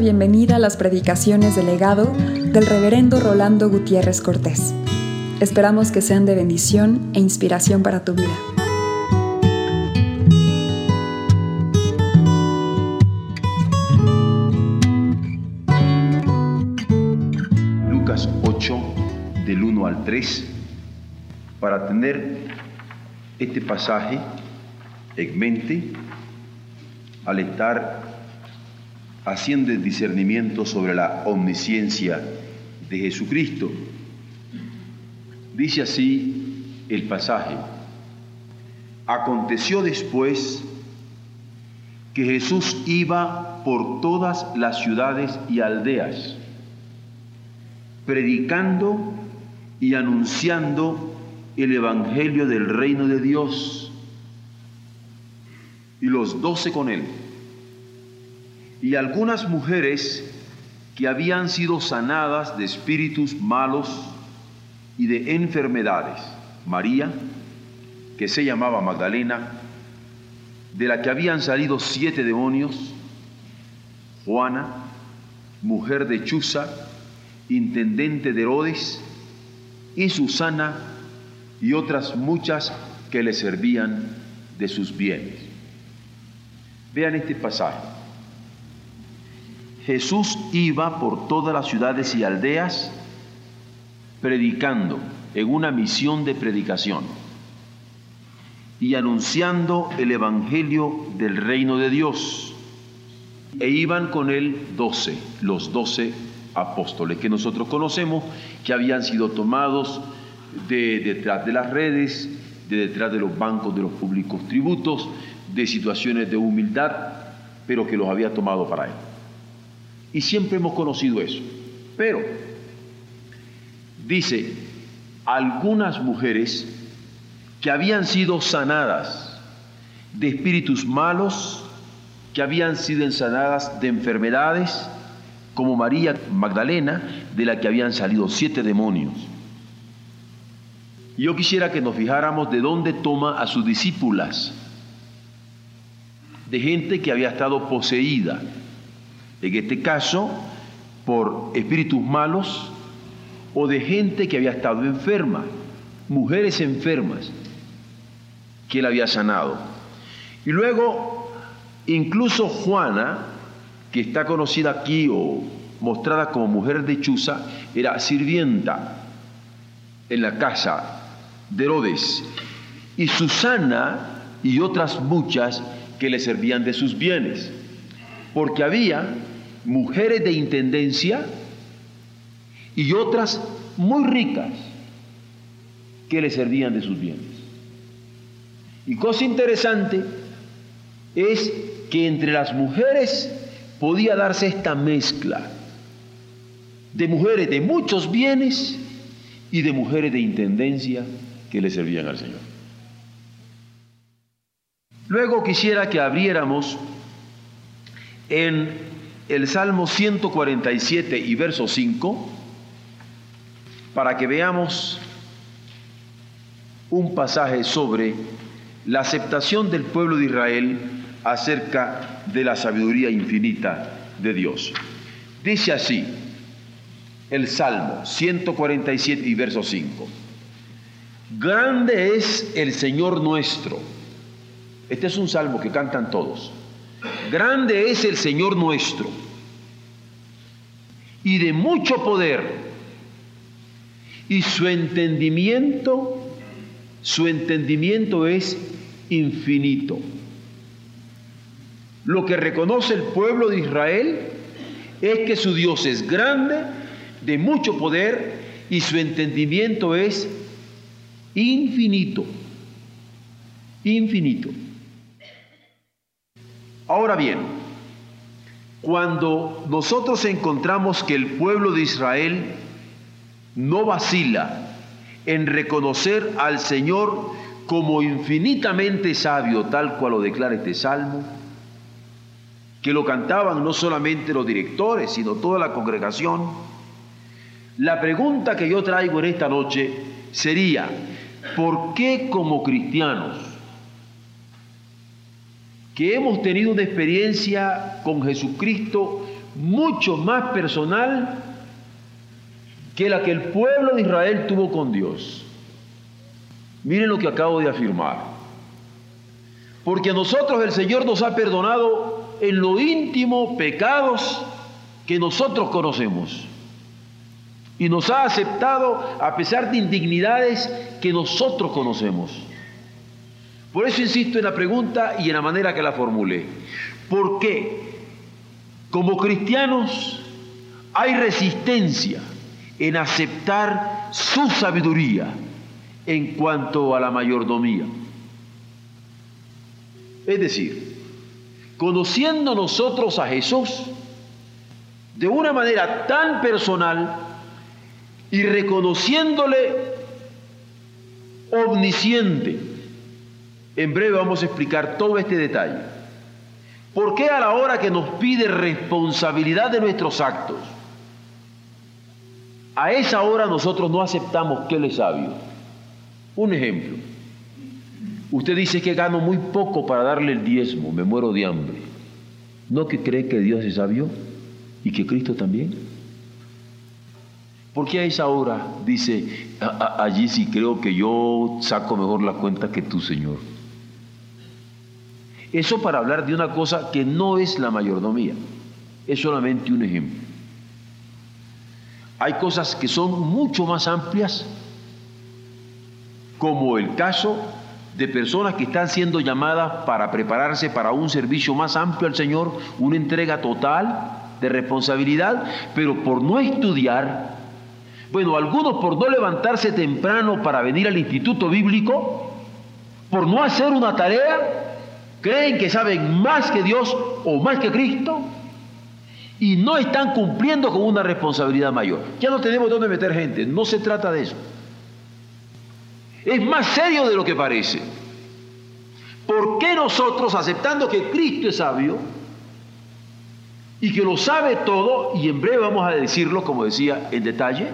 bienvenida a las predicaciones del legado del reverendo Rolando Gutiérrez Cortés. Esperamos que sean de bendición e inspiración para tu vida. Lucas 8, del 1 al 3, para tener este pasaje en mente al estar haciendo el discernimiento sobre la omnisciencia de Jesucristo. Dice así el pasaje. Aconteció después que Jesús iba por todas las ciudades y aldeas, predicando y anunciando el Evangelio del reino de Dios, y los doce con él y algunas mujeres que habían sido sanadas de espíritus malos y de enfermedades. María, que se llamaba Magdalena, de la que habían salido siete demonios, Juana, mujer de Chuza, intendente de Herodes, y Susana, y otras muchas que le servían de sus bienes. Vean este pasaje. Jesús iba por todas las ciudades y aldeas predicando en una misión de predicación y anunciando el Evangelio del reino de Dios. E iban con él doce, los doce apóstoles que nosotros conocemos, que habían sido tomados de detrás de las redes, de detrás de los bancos de los públicos tributos, de situaciones de humildad, pero que los había tomado para él. Y siempre hemos conocido eso. Pero, dice, algunas mujeres que habían sido sanadas de espíritus malos, que habían sido sanadas de enfermedades, como María Magdalena, de la que habían salido siete demonios. Yo quisiera que nos fijáramos de dónde toma a sus discípulas, de gente que había estado poseída, en este caso por espíritus malos o de gente que había estado enferma, mujeres enfermas que él había sanado. Y luego, incluso Juana, que está conocida aquí o mostrada como mujer de Chuza, era sirvienta en la casa de Herodes. Y Susana y otras muchas que le servían de sus bienes. Porque había mujeres de intendencia y otras muy ricas que le servían de sus bienes. Y cosa interesante es que entre las mujeres podía darse esta mezcla de mujeres de muchos bienes y de mujeres de intendencia que le servían al Señor. Luego quisiera que abriéramos en el Salmo 147 y verso 5 para que veamos un pasaje sobre la aceptación del pueblo de Israel acerca de la sabiduría infinita de Dios. Dice así el Salmo 147 y verso 5. Grande es el Señor nuestro. Este es un salmo que cantan todos. Grande es el Señor nuestro y de mucho poder. Y su entendimiento, su entendimiento es infinito. Lo que reconoce el pueblo de Israel es que su Dios es grande, de mucho poder, y su entendimiento es infinito. Infinito. Ahora bien, cuando nosotros encontramos que el pueblo de Israel no vacila en reconocer al Señor como infinitamente sabio, tal cual lo declara este salmo, que lo cantaban no solamente los directores, sino toda la congregación, la pregunta que yo traigo en esta noche sería, ¿por qué como cristianos que hemos tenido una experiencia con Jesucristo mucho más personal que la que el pueblo de Israel tuvo con Dios. Miren lo que acabo de afirmar. Porque a nosotros el Señor nos ha perdonado en lo íntimo pecados que nosotros conocemos. Y nos ha aceptado a pesar de indignidades que nosotros conocemos. Por eso insisto en la pregunta y en la manera que la formulé. ¿Por qué? Como cristianos hay resistencia en aceptar su sabiduría en cuanto a la mayordomía. Es decir, conociendo nosotros a Jesús de una manera tan personal y reconociéndole omnisciente, en breve vamos a explicar todo este detalle. ¿Por qué a la hora que nos pide responsabilidad de nuestros actos, a esa hora nosotros no aceptamos que Él es sabio. Un ejemplo. Usted dice que gano muy poco para darle el diezmo, me muero de hambre. ¿No que cree que Dios es sabio y que Cristo también? ¿Por qué a esa hora dice, allí sí creo que yo saco mejor la cuenta que tú, Señor? Eso para hablar de una cosa que no es la mayordomía, es solamente un ejemplo. Hay cosas que son mucho más amplias, como el caso de personas que están siendo llamadas para prepararse para un servicio más amplio al Señor, una entrega total de responsabilidad, pero por no estudiar, bueno, algunos por no levantarse temprano para venir al instituto bíblico, por no hacer una tarea, creen que saben más que Dios o más que Cristo, y no están cumpliendo con una responsabilidad mayor. Ya no tenemos dónde meter gente, no se trata de eso. Es más serio de lo que parece. ¿Por qué nosotros, aceptando que Cristo es sabio y que lo sabe todo, y en breve vamos a decirlo, como decía, en detalle,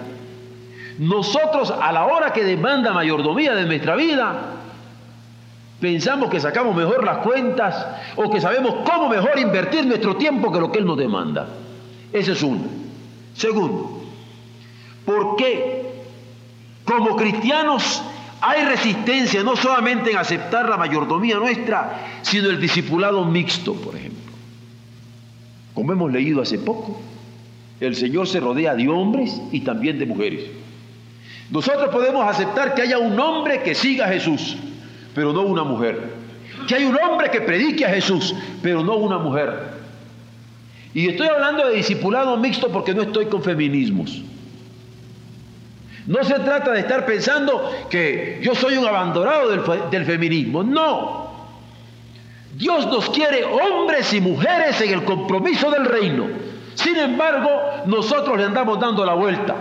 nosotros a la hora que demanda mayordomía de nuestra vida, Pensamos que sacamos mejor las cuentas o que sabemos cómo mejor invertir nuestro tiempo que lo que Él nos demanda. Ese es uno. Segundo, ¿por qué como cristianos hay resistencia no solamente en aceptar la mayordomía nuestra, sino el discipulado mixto, por ejemplo? Como hemos leído hace poco, el Señor se rodea de hombres y también de mujeres. Nosotros podemos aceptar que haya un hombre que siga a Jesús pero no una mujer. Que hay un hombre que predique a Jesús, pero no una mujer. Y estoy hablando de discipulado mixto porque no estoy con feminismos. No se trata de estar pensando que yo soy un abandonado del, del, feminismo. No. Dios nos quiere hombres y mujeres en el compromiso del reino. Sin embargo, nosotros le andamos dando la vuelta.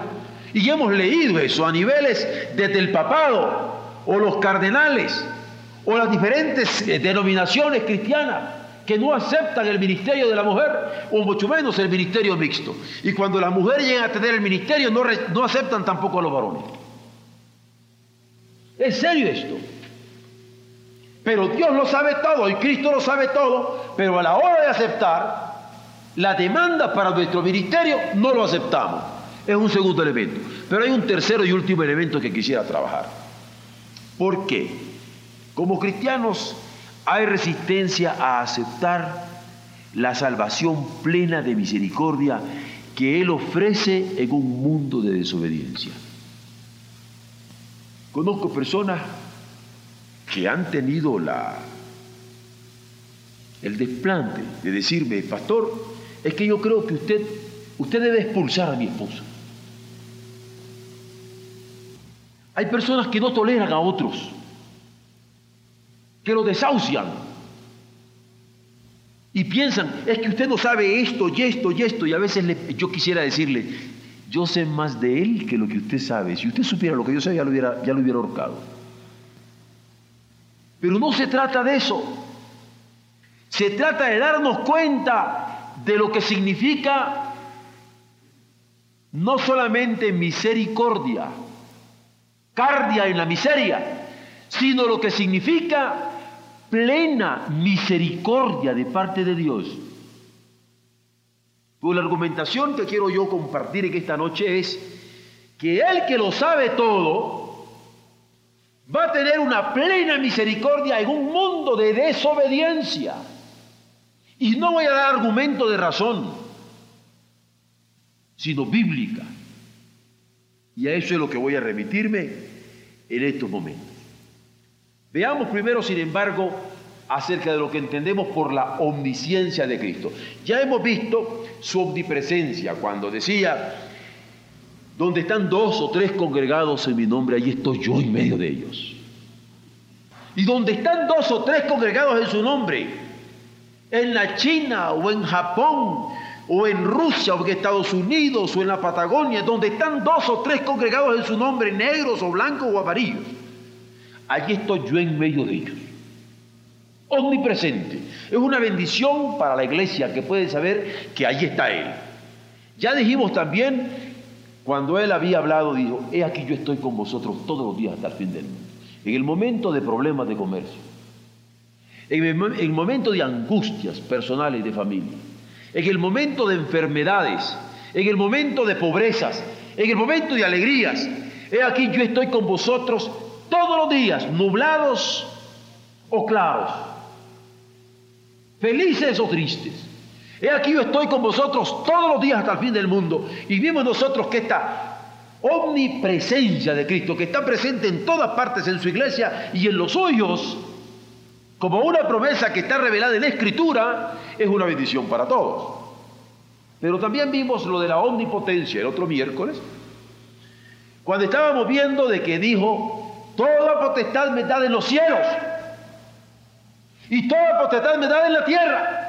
Y hemos leído eso a niveles desde el papado o los cardenales o las diferentes eh, denominaciones cristianas que no aceptan el ministerio de la mujer, o mucho menos el ministerio mixto. Y cuando las mujeres llegan a tener el ministerio, no, no aceptan tampoco a los varones. Es serio esto. Pero Dios lo sabe todo y Cristo lo sabe todo, pero a la hora de aceptar la demanda para nuestro ministerio no lo aceptamos. Es un segundo elemento. Pero hay un tercero y último elemento que quisiera trabajar. ¿Por qué? Como cristianos hay resistencia a aceptar la salvación plena de misericordia que Él ofrece en un mundo de desobediencia. Conozco personas que han tenido la, el desplante de decirme, pastor, es que yo creo que usted, usted debe expulsar a mi esposa. Hay personas que no toleran a otros que lo desahucian. Y piensan, es que usted no sabe esto y esto y esto. Y a veces yo quisiera decirle, yo sé más de él que lo que usted sabe. Si usted supiera lo que yo sé, ya lo hubiera, ya lo hubiera ahorcado. Pero no se trata de eso. Se trata de darnos cuenta de lo que significa no solamente misericordia, cardia en la miseria, sino lo que significa plena misericordia de parte de Dios. Pues la argumentación que quiero yo compartir en esta noche es que el que lo sabe todo va a tener una plena misericordia en un mundo de desobediencia. Y no voy a dar argumento de razón, sino bíblica. Y a eso es lo que voy a remitirme en estos momentos. Veamos primero, sin embargo, acerca de lo que entendemos por la omnisciencia de Cristo. Ya hemos visto su omnipresencia cuando decía, donde están dos o tres congregados en mi nombre, allí estoy yo en medio de ellos. Y donde están dos o tres congregados en su nombre, en la China o en Japón o en Rusia o en Estados Unidos o en la Patagonia, donde están dos o tres congregados en su nombre, negros o blancos o amarillos, allí estoy yo en medio de ellos. Omnipresente. Es una bendición para la iglesia que puede saber que allí está Él. Ya dijimos también, cuando Él había hablado, dijo, he aquí yo estoy con vosotros todos los días hasta el fin del mundo. En el momento de problemas de comercio, en el momento de angustias personales de familia, en el momento de enfermedades, en el momento de pobrezas, en el momento de alegrías. He aquí yo estoy con vosotros todos los días, nublados o claros, felices o tristes. He aquí yo estoy con vosotros todos los días hasta el fin del mundo. Y vimos nosotros que esta omnipresencia de Cristo, que está presente en todas partes en su iglesia y en los suyos, como una promesa que está revelada en la Escritura, es una bendición para todos. Pero también vimos lo de la omnipotencia el otro miércoles, cuando estábamos viendo de que dijo, toda potestad me da en los cielos y toda potestad me da en la tierra.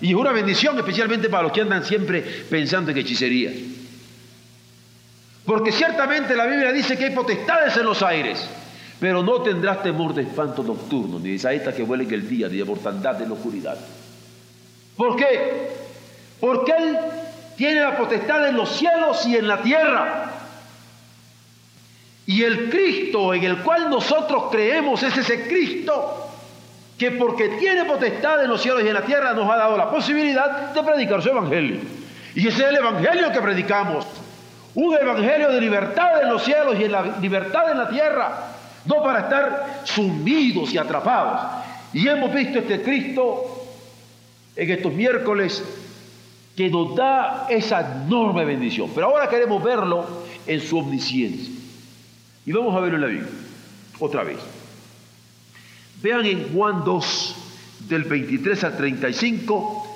Y es una bendición especialmente para los que andan siempre pensando en hechicería. Porque ciertamente la Biblia dice que hay potestades en los aires. Pero no tendrás temor de espanto nocturno, ni de saetas que vuelen el día, ni de mortandad en la oscuridad. ¿Por qué? Porque Él tiene la potestad en los cielos y en la tierra. Y el Cristo en el cual nosotros creemos es ese Cristo que porque tiene potestad en los cielos y en la tierra nos ha dado la posibilidad de predicar su Evangelio. Y ese es el Evangelio que predicamos. Un Evangelio de libertad en los cielos y en la libertad en la tierra no para estar sumidos y atrapados. Y hemos visto este Cristo en estos miércoles que nos da esa enorme bendición. Pero ahora queremos verlo en su omnisciencia. Y vamos a verlo en la Biblia, otra vez. Vean en Juan 2, del 23 al 35,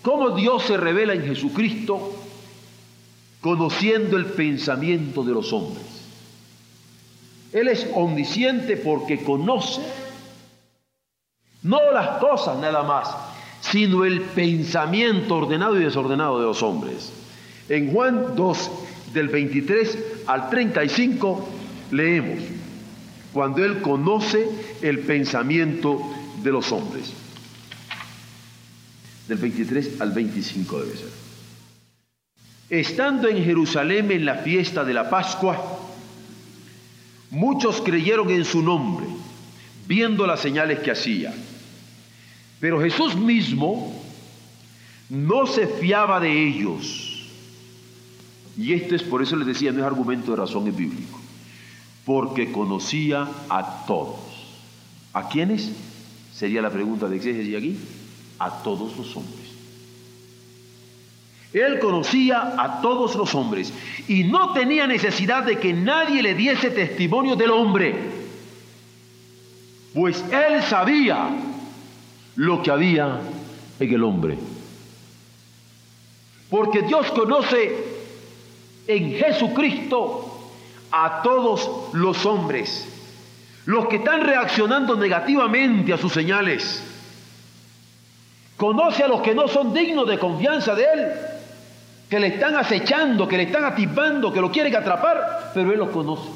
cómo Dios se revela en Jesucristo conociendo el pensamiento de los hombres. Él es omnisciente porque conoce no las cosas nada más, sino el pensamiento ordenado y desordenado de los hombres. En Juan 2, del 23 al 35, leemos, cuando Él conoce el pensamiento de los hombres. Del 23 al 25 debe ser. Estando en Jerusalén en la fiesta de la Pascua, Muchos creyeron en su nombre, viendo las señales que hacía. Pero Jesús mismo no se fiaba de ellos. Y esto es por eso les decía, no es argumento de razón, es bíblico. Porque conocía a todos. ¿A quiénes? Sería la pregunta de exégesis aquí. A todos los hombres. Él conocía a todos los hombres y no tenía necesidad de que nadie le diese testimonio del hombre, pues él sabía lo que había en el hombre. Porque Dios conoce en Jesucristo a todos los hombres, los que están reaccionando negativamente a sus señales. Conoce a los que no son dignos de confianza de Él que le están acechando, que le están atisbando, que lo quieren atrapar, pero Él los conoce.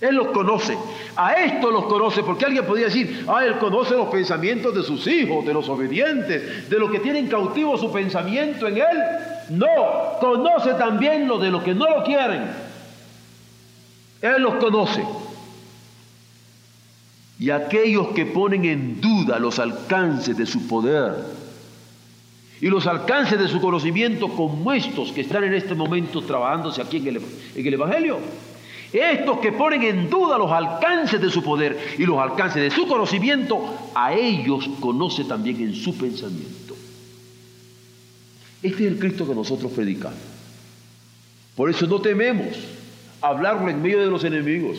Él los conoce. A esto los conoce, porque alguien podría decir, ah, Él conoce los pensamientos de sus hijos, de los obedientes, de los que tienen cautivo su pensamiento en Él. No, conoce también lo de los que no lo quieren. Él los conoce. Y aquellos que ponen en duda los alcances de su poder, y los alcances de su conocimiento como estos que están en este momento trabajándose aquí en el, Evangelio. Estos que ponen en duda los alcances de su poder y los alcances de su conocimiento, a ellos conoce también en su pensamiento. Este es el Cristo que nosotros predicamos. Por eso no tememos hablarlo en medio de los enemigos.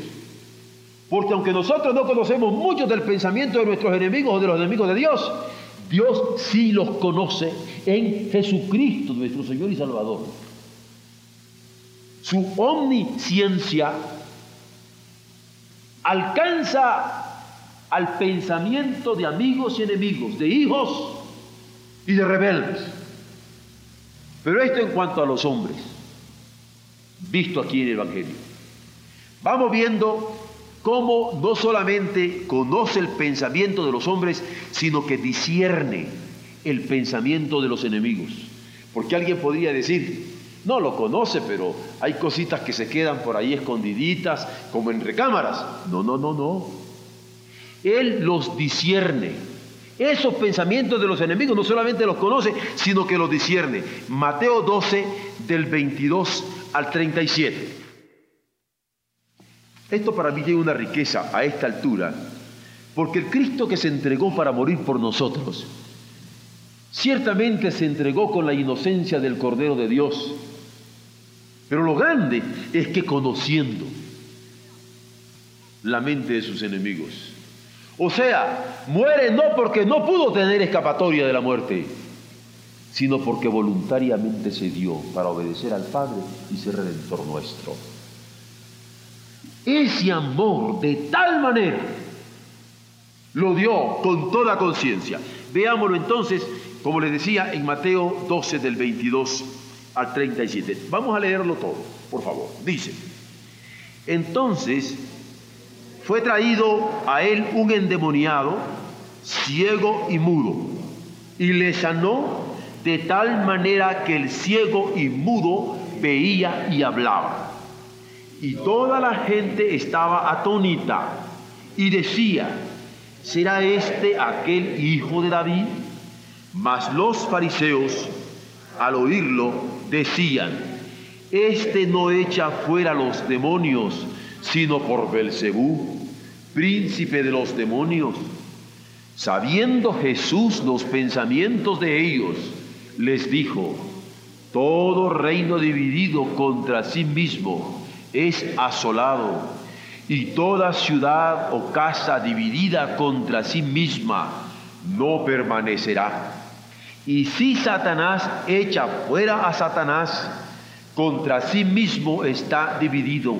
Porque aunque nosotros no conocemos mucho del pensamiento de nuestros enemigos o de los enemigos de Dios, Dios sí los conoce en Jesucristo, nuestro Señor y Salvador. Su omnisciencia alcanza al pensamiento de amigos y enemigos, de hijos y de rebeldes. Pero esto en cuanto a los hombres, visto aquí en el Evangelio. Vamos viendo cómo no solamente conoce el pensamiento de los hombres, sino que discierne el pensamiento de los enemigos. Porque alguien podría decir, no lo conoce, pero hay cositas que se quedan por ahí escondiditas, como en recámaras. No, no, no, no. Él los discierne. Esos pensamientos de los enemigos no solamente los conoce, sino que los discierne. Mateo 12, del 22 al 37. Esto para mí tiene una riqueza a esta altura, porque el Cristo que se entregó para morir por nosotros, ciertamente se entregó con la inocencia del Cordero de Dios, pero lo grande es que conociendo la mente de sus enemigos, o sea, muere no porque no pudo tener escapatoria de la muerte, sino porque voluntariamente se dio para obedecer al Padre y ser redentor nuestro. Ese amor de tal manera lo dio con toda conciencia. Veámoslo entonces, como les decía, en Mateo 12 del 22 al 37. Vamos a leerlo todo, por favor. Dice, entonces fue traído a él un endemoniado, ciego y mudo, y le sanó de tal manera que el ciego y mudo veía y hablaba. Y toda la gente estaba atónita y decía, ¿será este aquel hijo de David? Mas los fariseos, al oírlo, decían, este no echa fuera los demonios, sino por Belcebú, príncipe de los demonios. Sabiendo Jesús los pensamientos de ellos, les dijo, todo reino dividido contra sí mismo es asolado, y toda ciudad o casa dividida contra sí misma no permanecerá. Y si Satanás echa fuera a Satanás, contra sí mismo está dividido.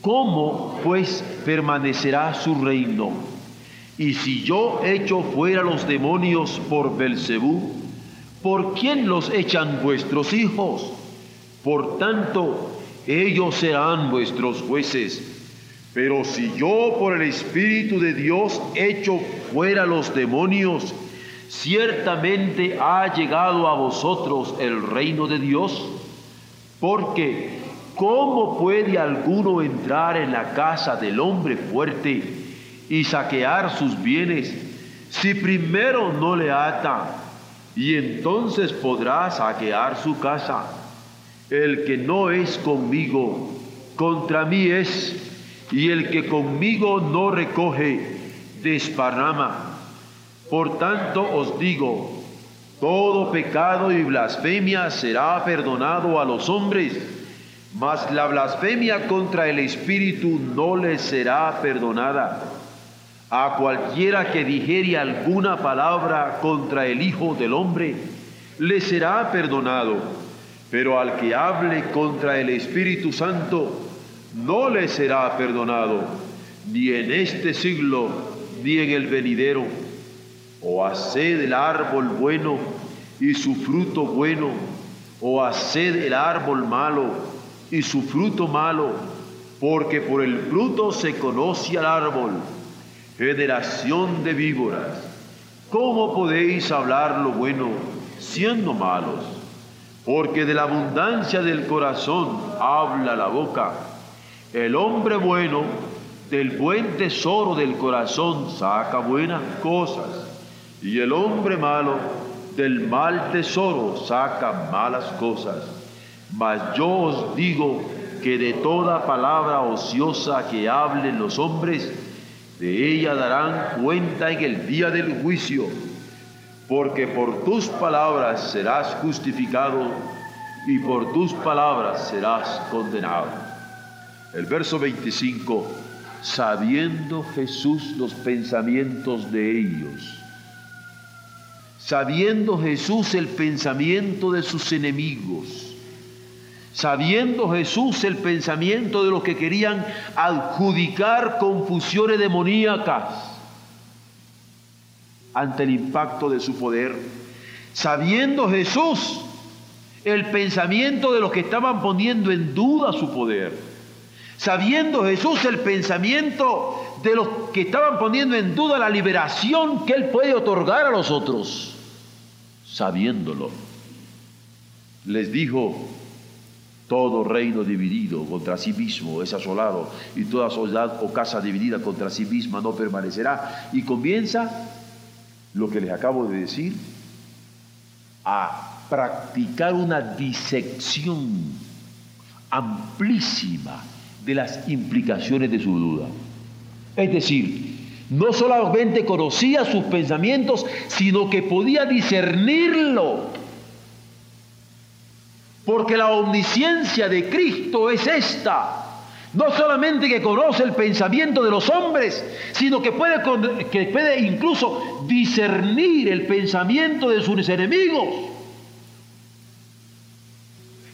¿Cómo pues permanecerá su reino? Y si yo echo fuera los demonios por Belcebú, ¿por quién los echan vuestros hijos? Por tanto, ellos serán vuestros jueces. Pero si yo por el Espíritu de Dios echo fuera los demonios, ciertamente ha llegado a vosotros el reino de Dios. Porque, ¿cómo puede alguno entrar en la casa del hombre fuerte y saquear sus bienes si primero no le ata y entonces podrá saquear su casa? El que no es conmigo, contra mí es, y el que conmigo no recoge, desparrama. Por tanto os digo, todo pecado y blasfemia será perdonado a los hombres, mas la blasfemia contra el Espíritu no les será perdonada. A cualquiera que dijere alguna palabra contra el Hijo del Hombre, le será perdonado pero al que hable contra el Espíritu Santo, no le será perdonado, ni en este siglo, ni en el venidero. O haced el árbol bueno y su fruto bueno, o haced el árbol malo y su fruto malo, porque por el fruto se conoce al árbol. Generación de víboras, ¿cómo podéis hablar lo bueno siendo malos? porque de la abundancia del corazón habla la boca. El hombre bueno del buen tesoro del corazón saca buenas cosas, y el hombre malo del mal tesoro sacan malas cosas. Mas yo os digo que de toda palabra ociosa que hablen los hombres, de ella darán cuenta en el día del juicio, porque por tus palabras serás justificado y por tus palabras serás condenado. El verso 25, sabiendo Jesús los pensamientos de ellos, sabiendo Jesús el pensamiento de sus enemigos, sabiendo Jesús el pensamiento de los que querían adjudicar confusiones demoníacas ante el impacto de su poder, sabiendo Jesús el pensamiento de los que estaban poniendo en duda su poder, sabiendo Jesús el pensamiento de los que estaban poniendo en duda la liberación que Él puede otorgar a los otros, sabiéndolo, les dijo, todo reino dividido contra sí mismo es asolado y toda ciudad o casa dividida contra sí misma no permanecerá. Y comienza lo que les acabo de decir a practicar una disección amplísima de las implicaciones de su duda. Es decir, no solamente conocía sus pensamientos, sino que podía discernirlo porque la omnisciencia de Cristo es esta. No solamente que conoce el pensamiento de los hombres, sino que puede, que puede incluso discernir el pensamiento de sus enemigos.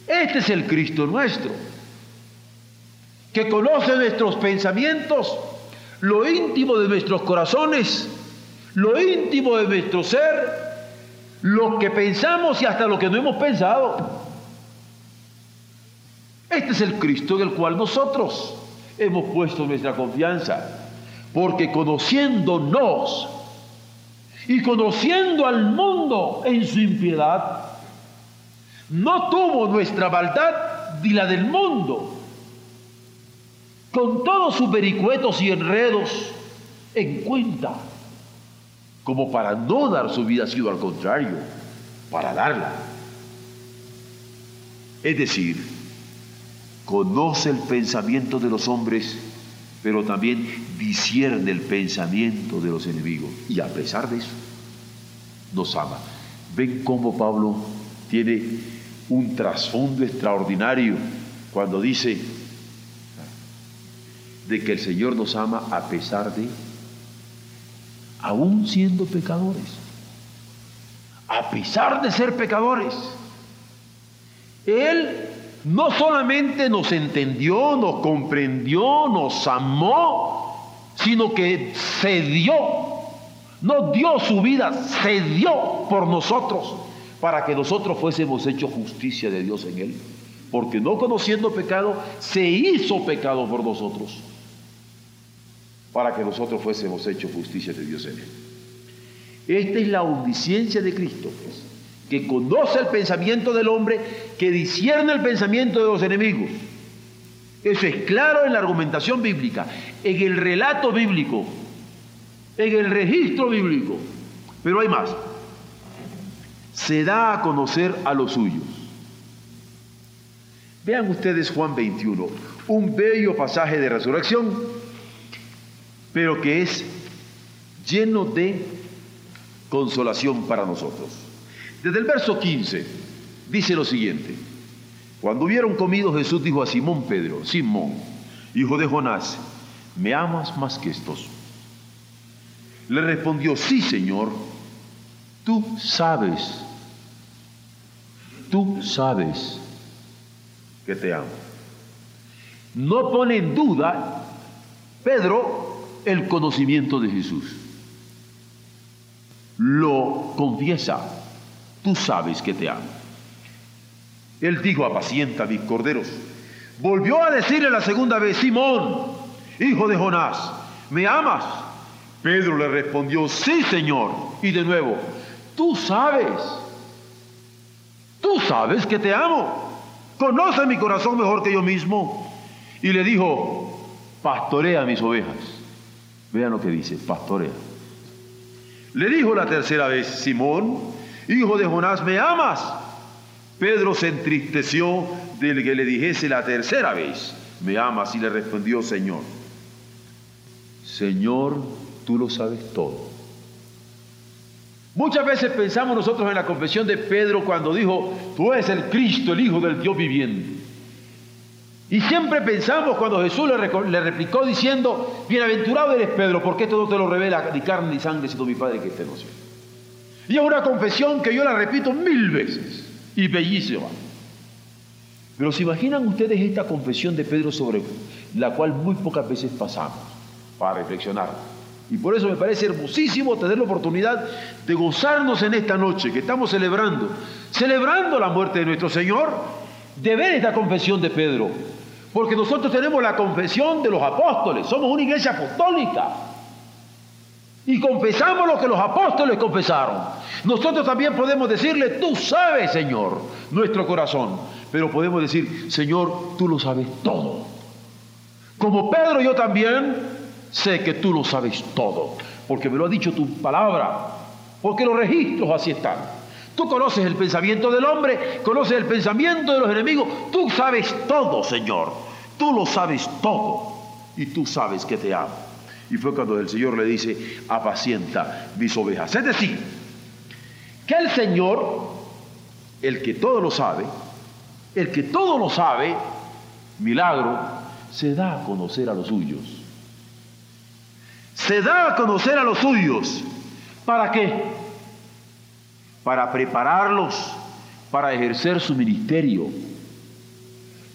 Este es el Cristo nuestro, que conoce nuestros pensamientos, lo íntimo de nuestros corazones, lo íntimo de nuestro ser, lo que pensamos y hasta lo que no hemos pensado. Este es el Cristo en el cual nosotros hemos puesto nuestra confianza, porque conociéndonos y conociendo al mundo en su impiedad, no tuvo nuestra maldad ni la del mundo, con todos sus vericuetos y enredos en cuenta, como para no dar su vida, sino al contrario, para darla. Es decir, conoce el pensamiento de los hombres, pero también discierne el pensamiento de los enemigos. Y a pesar de eso, nos ama. Ven cómo Pablo tiene un trasfondo extraordinario cuando dice de que el Señor nos ama a pesar de, aún siendo pecadores, a pesar de ser pecadores. Él no solamente nos entendió, nos comprendió, nos amó, sino que se dio, no dio su vida, se dio por nosotros, para que nosotros fuésemos hechos justicia de Dios en Él. Porque no conociendo pecado, se hizo pecado por nosotros, para que nosotros fuésemos hechos justicia de Dios en Él. Esta es la omnisciencia de Cristo, pues que conoce el pensamiento del hombre, que discierne el pensamiento de los enemigos. Eso es claro en la argumentación bíblica, en el relato bíblico, en el registro bíblico. Pero hay más. Se da a conocer a los suyos. Vean ustedes Juan 21, un bello pasaje de resurrección, pero que es lleno de consolación para nosotros. Desde el verso 15 dice lo siguiente. Cuando hubieron comido Jesús dijo a Simón Pedro, Simón, hijo de Jonás, ¿me amas más que estos? Le respondió, sí, Señor, tú sabes, tú sabes que te amo. No pone en duda Pedro el conocimiento de Jesús. Lo confiesa tú sabes que te amo. Él dijo, apacienta mis corderos. Volvió a decirle la segunda vez, Simón, hijo de Jonás, ¿me amas? Pedro le respondió, sí, Señor. Y de nuevo, tú sabes, tú sabes que te amo. Conoce mi corazón mejor que yo mismo. Y le dijo, pastorea mis ovejas. Vean lo que dice, pastorea. Le dijo la tercera vez, Simón, hijo de Jonás, ¿me amas? Pedro se entristeció del que le dijese la tercera vez, ¿me amas? Y le respondió, Señor, Señor, tú lo sabes todo. Muchas veces pensamos nosotros en la confesión de Pedro cuando dijo, tú eres el Cristo, el Hijo del Dios viviente. Y siempre pensamos cuando Jesús le, replicó diciendo, bienaventurado eres Pedro, porque esto no te lo revela ni carne ni sangre, sino mi Padre que esté en. Y es una confesión que yo la repito mil veces y bellísima. Pero ¿se imaginan ustedes esta confesión de Pedro sobre la cual muy pocas veces pasamos para reflexionar? Y por eso me parece hermosísimo tener la oportunidad de gozarnos en esta noche que estamos celebrando, celebrando la muerte de nuestro Señor, de ver esta confesión de Pedro, porque nosotros tenemos la confesión de los apóstoles, somos una iglesia apostólica. Y confesamos lo que los apóstoles confesaron. Nosotros también podemos decirle, tú sabes, Señor, nuestro corazón. Pero podemos decir, Señor, tú lo sabes todo. Como Pedro, yo también sé que tú lo sabes todo. Porque me lo ha dicho tu palabra. Porque los registros así están. Tú conoces el pensamiento del hombre, conoces el pensamiento de los enemigos. Tú sabes todo, Señor. Tú lo sabes todo. Y tú sabes que te amo. Y fue cuando el Señor le dice, apacienta mis ovejas. Es decir, que el Señor, el que todo lo sabe, el que todo lo sabe, milagro, se da a conocer a los suyos. Se da a conocer a los suyos. ¿Para qué? para prepararlos para ejercer su ministerio.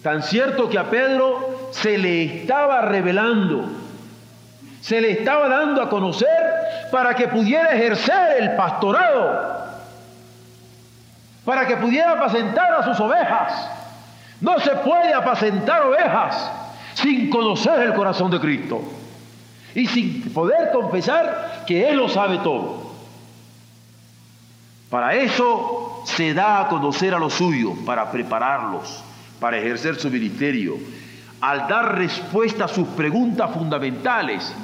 Tan cierto que a Pedro se le estaba revelando, se le estaba dando a conocer para que pudiera ejercer el pastorado, para que pudiera apacentar a sus ovejas. No se puede apacentar ovejas sin conocer el corazón de Cristo y sin poder confesar que Él lo sabe todo. Para eso se da a conocer a los suyos, para prepararlos, para ejercer su ministerio, al dar respuesta a sus preguntas fundamentales.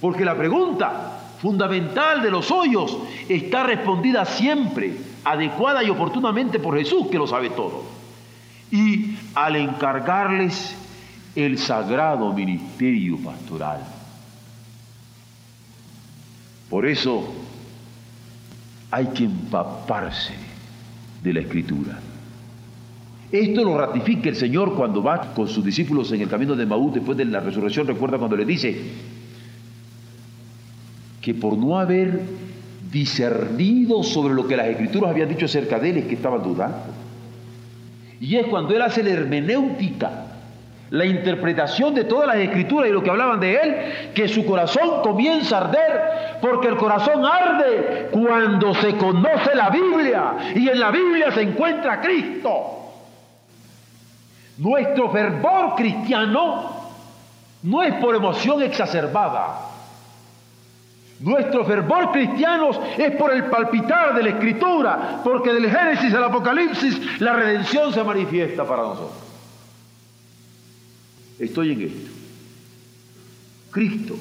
Porque la pregunta fundamental de los suyos está respondida siempre, adecuada y oportunamente por Jesús, que lo sabe todo. Y al encargarles el sagrado ministerio pastoral. Por eso hay que empaparse de la escritura. Esto lo ratifica el Señor cuando va con sus discípulos en el camino de Maús después de la resurrección. Recuerda cuando le dice que por no haber discernido sobre lo que las escrituras habían dicho acerca de él es que estaban dudando. Y es cuando él hace la hermenéutica la interpretación de todas las escrituras y lo que hablaban de él, que su corazón comienza a arder, porque el corazón arde cuando se conoce la Biblia y en la Biblia se encuentra Cristo. Nuestro fervor cristiano no es por emoción exacerbada. Nuestro fervor cristiano es por el palpitar de la escritura, porque del Génesis al Apocalipsis la redención se manifiesta para nosotros. Estoy en esto. Cristo,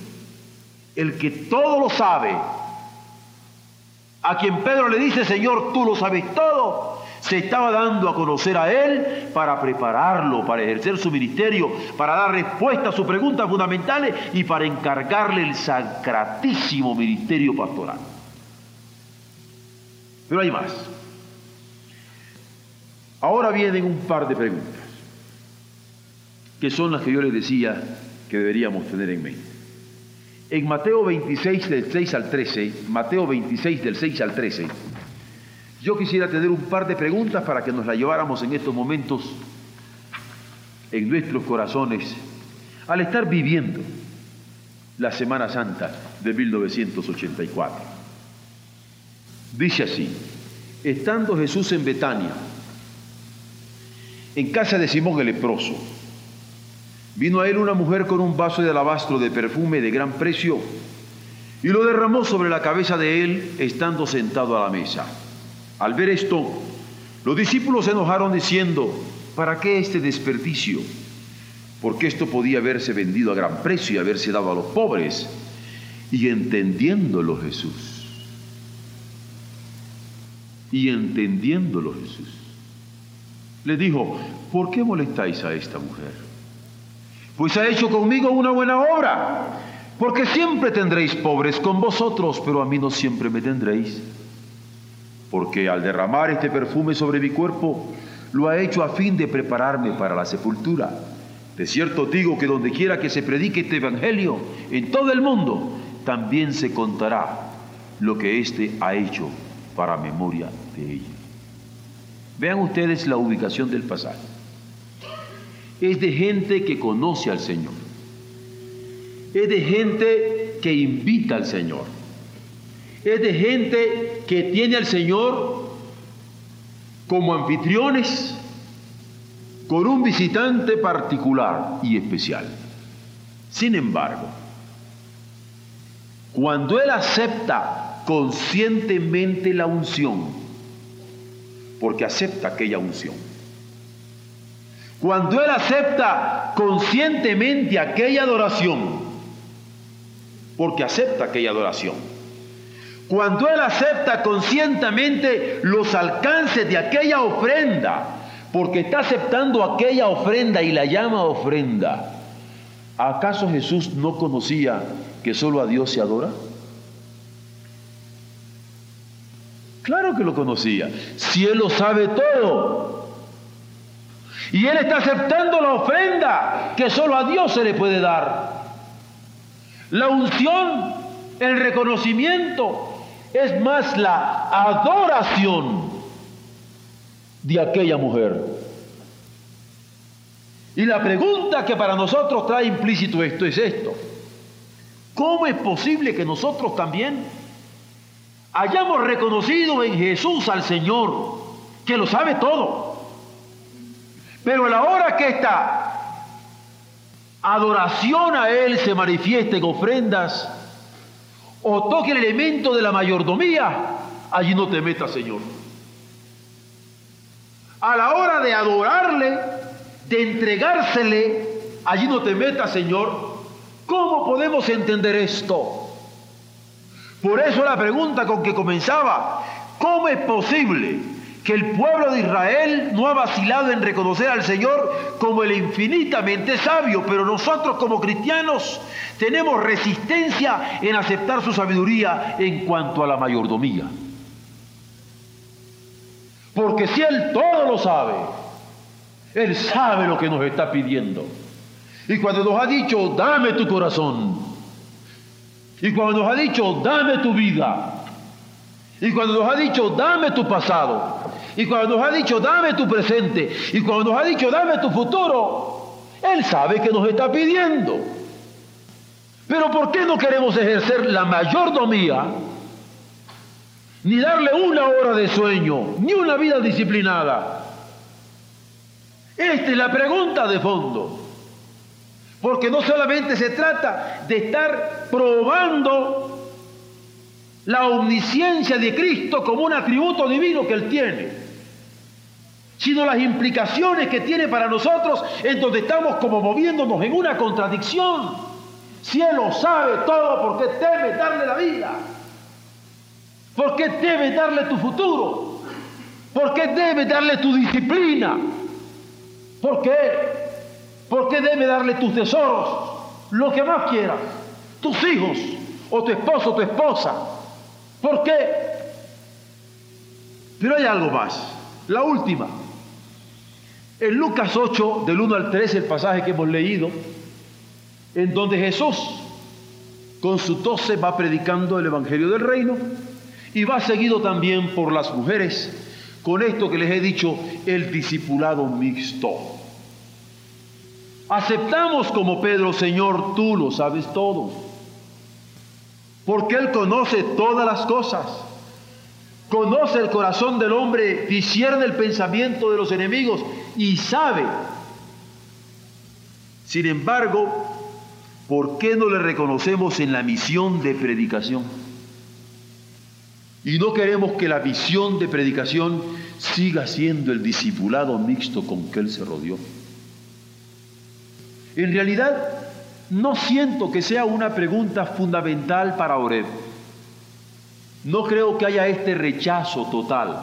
el que todo lo sabe, a quien Pedro le dice, Señor, tú lo sabes todo, se estaba dando a conocer a Él para prepararlo, para ejercer su ministerio, para dar respuesta a sus preguntas fundamentales y para encargarle el sacratísimo ministerio pastoral. Pero hay más. Ahora vienen un par de preguntas que son las que yo les decía que deberíamos tener en mente. En Mateo 26 del 6 al 13, Mateo 26 del 6 al 13, yo quisiera tener un par de preguntas para que nos las lleváramos en estos momentos en nuestros corazones al estar viviendo la Semana Santa de 1984. Dice así, estando Jesús en Betania, en casa de Simón el leproso, Vino a él una mujer con un vaso de alabastro de perfume de gran precio y lo derramó sobre la cabeza de él estando sentado a la mesa. Al ver esto, los discípulos se enojaron diciendo, ¿para qué este desperdicio? Porque esto podía haberse vendido a gran precio y haberse dado a los pobres. Y entendiéndolo Jesús, Y entendiéndolo Jesús, le dijo, ¿por qué molestáis a esta mujer? Pues ha hecho conmigo una buena obra, porque siempre tendréis pobres con vosotros, pero a mí no siempre me tendréis. Porque al derramar este perfume sobre mi cuerpo, lo ha hecho a fin de prepararme para la sepultura. De cierto digo que donde quiera que se predique este evangelio en todo el mundo, también se contará lo que éste ha hecho para memoria de ella. Vean ustedes la ubicación del pasaje. Es de gente que conoce al Señor. Es de gente que invita al Señor. Es de gente que tiene al Señor como anfitriones con un visitante particular y especial. Sin embargo, cuando él acepta conscientemente la unción, porque acepta aquella unción, cuando él acepta conscientemente aquella adoración, porque acepta aquella adoración, cuando él acepta conscientemente los alcances de aquella ofrenda, porque está aceptando aquella ofrenda y la llama ofrenda. ¿Acaso Jesús no conocía que solo a Dios se adora? Claro que lo conocía. Si Él lo sabe todo. Y Él está aceptando la ofrenda que solo a Dios se le puede dar. La unción, el reconocimiento, es más la adoración de aquella mujer. Y la pregunta que para nosotros trae implícito esto es esto. ¿Cómo es posible que nosotros también hayamos reconocido en Jesús al Señor, que lo sabe todo? Pero a la hora que esta adoración a Él se manifieste en ofrendas o toque el elemento de la mayordomía, allí no te metas, Señor a la hora de adorarle, de entregársele, allí no te metas, Señor. ¿Cómo podemos entender esto? Por eso la pregunta con que comenzaba, ¿cómo es posible que el pueblo de Israel no ha vacilado en reconocer al Señor como el infinitamente sabio, pero nosotros como cristianos tenemos resistencia en aceptar su sabiduría en cuanto a la mayordomía? Porque si Él todo lo sabe, Él sabe lo que nos está pidiendo. Y cuando nos ha dicho, dame tu corazón. Y cuando nos ha dicho, dame tu vida. Y cuando nos ha dicho, dame tu pasado. Y cuando nos ha dicho, dame tu presente. Y cuando nos ha dicho, dame tu futuro. Él sabe que nos está pidiendo. Pero ¿por qué no queremos ejercer la mayordomía ni darle una hora de sueño, ni una vida disciplinada. Esta es la pregunta de fondo. Porque no solamente se trata de estar probando la omnisciencia de Cristo como un atributo divino que Él tiene, sino las implicaciones que tiene para nosotros en donde estamos como moviéndonos en una contradicción. Si Él lo sabe todo, ¿por qué teme darle la vida? ¿Por qué debes darle tu futuro? ¿Por qué debes darle tu disciplina? ¿Por qué? ¿Por qué debes darle tus tesoros? Lo que más quieras. Tus hijos o tu esposo o tu esposa. ¿Por qué? Pero hay algo más. La última. En Lucas 8, del 1 al 3, el pasaje que hemos leído, en donde Jesús con su doce va predicando el Evangelio del Reino y va seguido también por las mujeres, con esto que les he dicho, el discipulado mixto. Aceptamos como Pedro, Señor, tú lo sabes todo, porque Él conoce todas las cosas, conoce el corazón del hombre, discierne el pensamiento de los enemigos y sabe. Sin embargo, ¿por qué no le reconocemos en la misión de predicación? Y no queremos que la visión de predicación siga siendo el discipulado mixto con que él se rodeó. En realidad, no siento que sea una pregunta fundamental para Oreb. No creo que haya este rechazo total.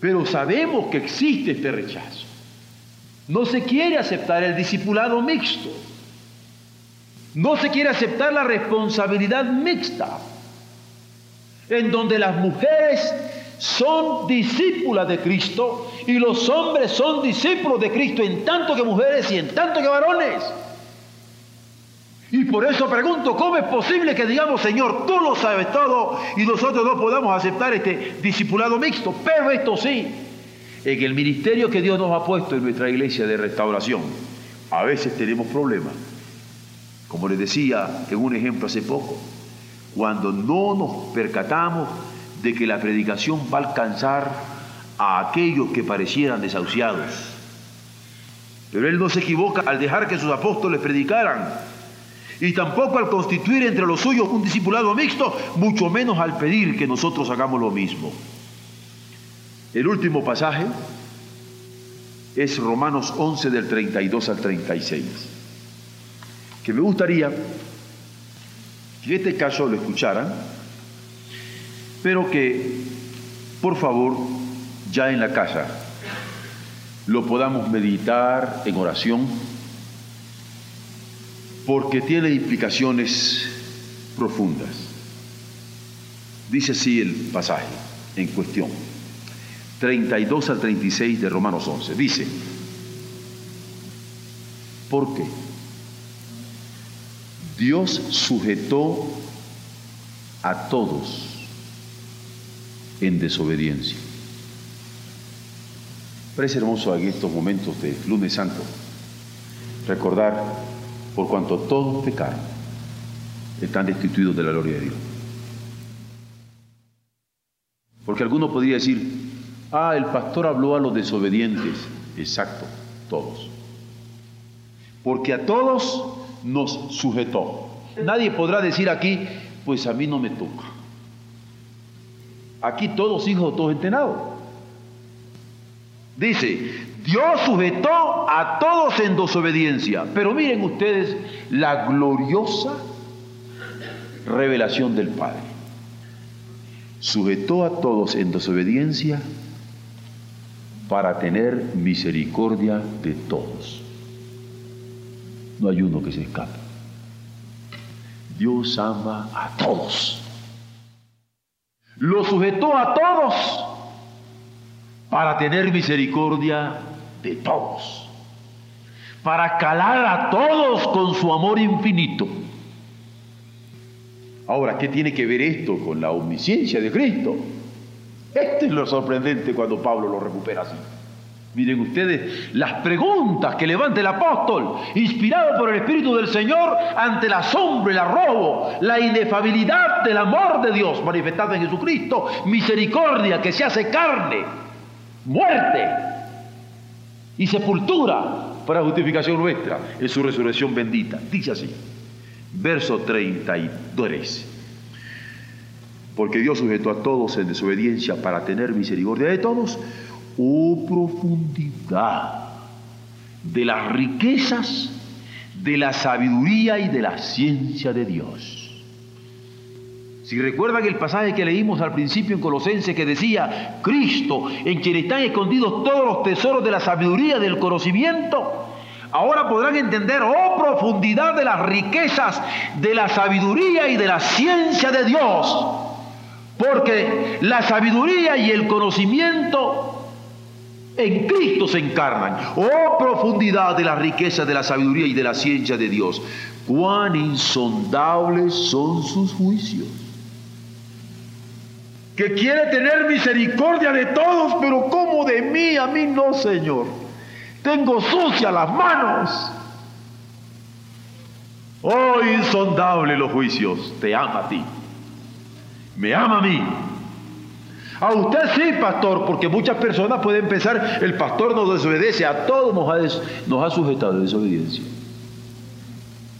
Pero sabemos que existe este rechazo. No se quiere aceptar el discipulado mixto. No se quiere aceptar la responsabilidad mixta, en donde las mujeres son discípulas de Cristo y los hombres son discípulos de Cristo en tanto que mujeres y en tanto que varones. Y por eso pregunto, ¿cómo es posible que digamos, Señor, tú lo sabes todo y nosotros no podamos aceptar este discipulado mixto? Pero esto sí, en el ministerio que Dios nos ha puesto en nuestra iglesia de restauración, a veces tenemos problemas. Como les decía en un ejemplo hace poco, cuando no nos percatamos de que la predicación va a alcanzar a aquellos que parecieran desahuciados. Pero Él no se equivoca al dejar que sus apóstoles predicaran y tampoco al constituir entre los suyos un discipulado mixto, mucho menos al pedir que nosotros hagamos lo mismo. El último pasaje es Romanos 11 del 32 al 36, que me gustaría que en este caso lo escucharan, pero que por favor ya en la casa lo podamos meditar en oración porque tiene implicaciones profundas. Dice así el pasaje en cuestión, 32 al 36 de Romanos 11. Dice, ¿por qué? Dios sujetó a todos en desobediencia. Parece hermoso en estos momentos de lunes santo recordar por cuanto todos pecaron, están destituidos de la gloria de Dios. Porque alguno podría decir, ah, el pastor habló a los desobedientes. Exacto, todos. Porque a todos nos sujetó. Nadie podrá decir aquí, pues a mí no me toca. Aquí todos hijos, todos entrenados. Dice, Dios sujetó a todos en desobediencia. Pero miren ustedes la gloriosa revelación del Padre. Sujetó a todos en desobediencia para tener misericordia de todos. No hay uno que se escape. Dios ama a todos. Lo sujetó a todos para tener misericordia de todos, para calar a todos con su amor infinito. Ahora, ¿qué tiene que ver esto con la omnisciencia de Cristo? Esto es lo sorprendente cuando Pablo lo recupera así. Miren ustedes las preguntas que levanta el apóstol, inspirado por el Espíritu del Señor, ante el asombro, el arrobo, la inefabilidad del amor de Dios manifestado en Jesucristo, misericordia que se hace carne, muerte, y sepultura para justificación nuestra en su resurrección bendita. Dice así, verso 32. Porque Dios sujetó a todos en desobediencia para tener misericordia de todos. Oh profundidad de las riquezas, de la sabiduría y de la ciencia de Dios si recuerdan el pasaje que leímos al principio en Colosenses que decía, Cristo, en quien están escondidos todos los tesoros de la sabiduría, del conocimiento, ahora podrán entender, oh profundidad de las riquezas, de la sabiduría y de la ciencia de Dios. Porque la sabiduría y el conocimiento en Cristo se encarnan. Oh profundidad de la riqueza, de la sabiduría y de la ciencia de Dios. Cuán insondables son sus juicios que quiere tener misericordia de todos, pero como de mí, a mí no, Señor. Tengo sucias las manos. Oh, insondable los juicios, te ama a ti. Me ama a mí. A usted sí, pastor, porque muchas personas pueden pensar, el pastor nos desobedece, a todos nos ha, nos ha sujetado desobediencia.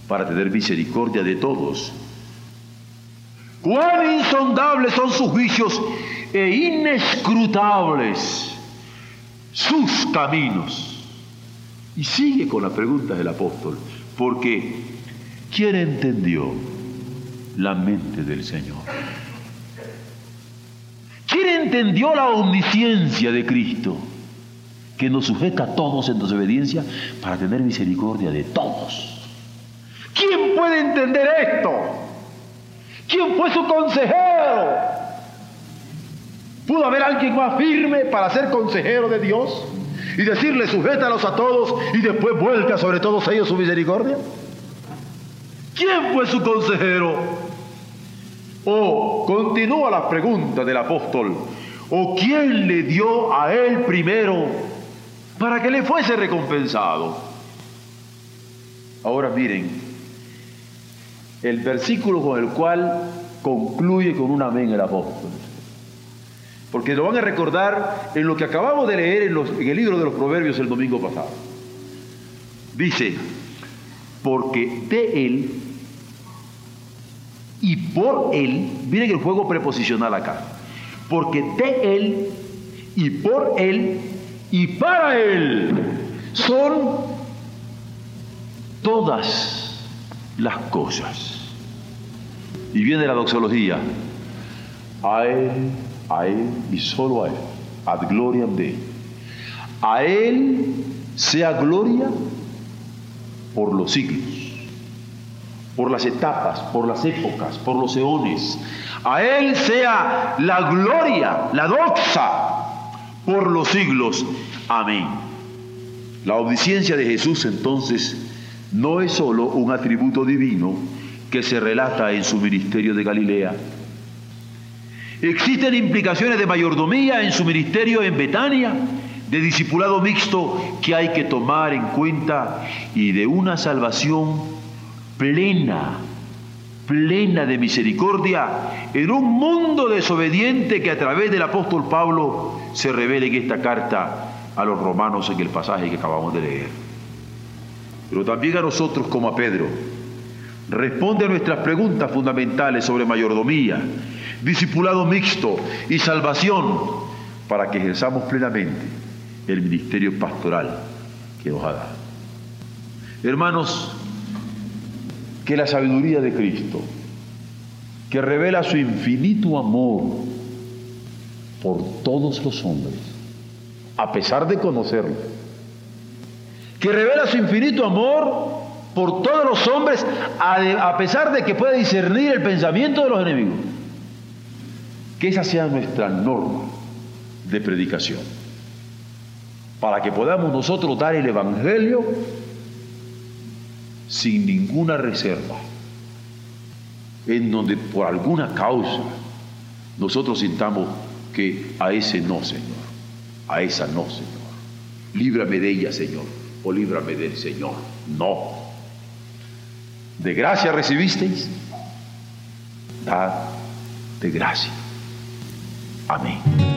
Para tener misericordia de todos Cuán insondables son sus juicios e inescrutables sus caminos. Y sigue con las preguntas del apóstol, porque ¿quién entendió la mente del Señor? ¿Quién entendió la omnisciencia de Cristo, que nos sujeta a todos en desobediencia para tener misericordia de todos. ¿Quién puede entender esto? ¿Quién fue su consejero? ¿Pudo haber alguien más firme para ser consejero de Dios y decirle sujétalos a todos y después vuelca sobre todos ellos su misericordia? ¿Quién fue su consejero? O continúa la pregunta del apóstol, ¿o quién le dio a él primero para que le fuese recompensado? Ahora miren, el versículo con el cual concluye con un amén el apóstol. Porque lo van a recordar en lo que acabamos de leer en, en el libro de los Proverbios el domingo pasado. Dice, porque de él y por él, miren el juego preposicional acá, porque de él y por él y para él son todas las cosas. Y viene la doxología, a él, a él y solo a él, ad gloriam de A él sea gloria por los siglos por las etapas, por las épocas, por los eones. A Él sea la gloria, la doxa, por los siglos. Amén. La omnisciencia de Jesús entonces no es sólo un atributo divino que se relata en su ministerio de Galilea. Existen implicaciones de mayordomía en su ministerio en Betania, de discipulado mixto que hay que tomar en cuenta y de una salvación plena, plena de misericordia, en un mundo desobediente que a través del apóstol Pablo se revela en esta carta a los romanos en el pasaje que acabamos de leer. Pero también a nosotros como a Pedro, responde a nuestras preguntas fundamentales sobre mayordomía, discipulado mixto y salvación para que ejerzamos plenamente el ministerio pastoral que nos ha dado. Hermanos, que la sabiduría de Cristo, que revela su infinito amor por todos los hombres, a pesar de conocerlo, que revela su infinito amor por todos los hombres, a, pesar de que puede discernir el pensamiento de los enemigos. Que esa sea nuestra norma de predicación, para que podamos nosotros dar el Evangelio sin ninguna reserva, en donde por alguna causa nosotros sintamos que a ese no, Señor, a esa no, Señor. Líbrame de ella, Señor, o líbrame del Señor. No. De gracia recibisteis, dad de gracia. Amén.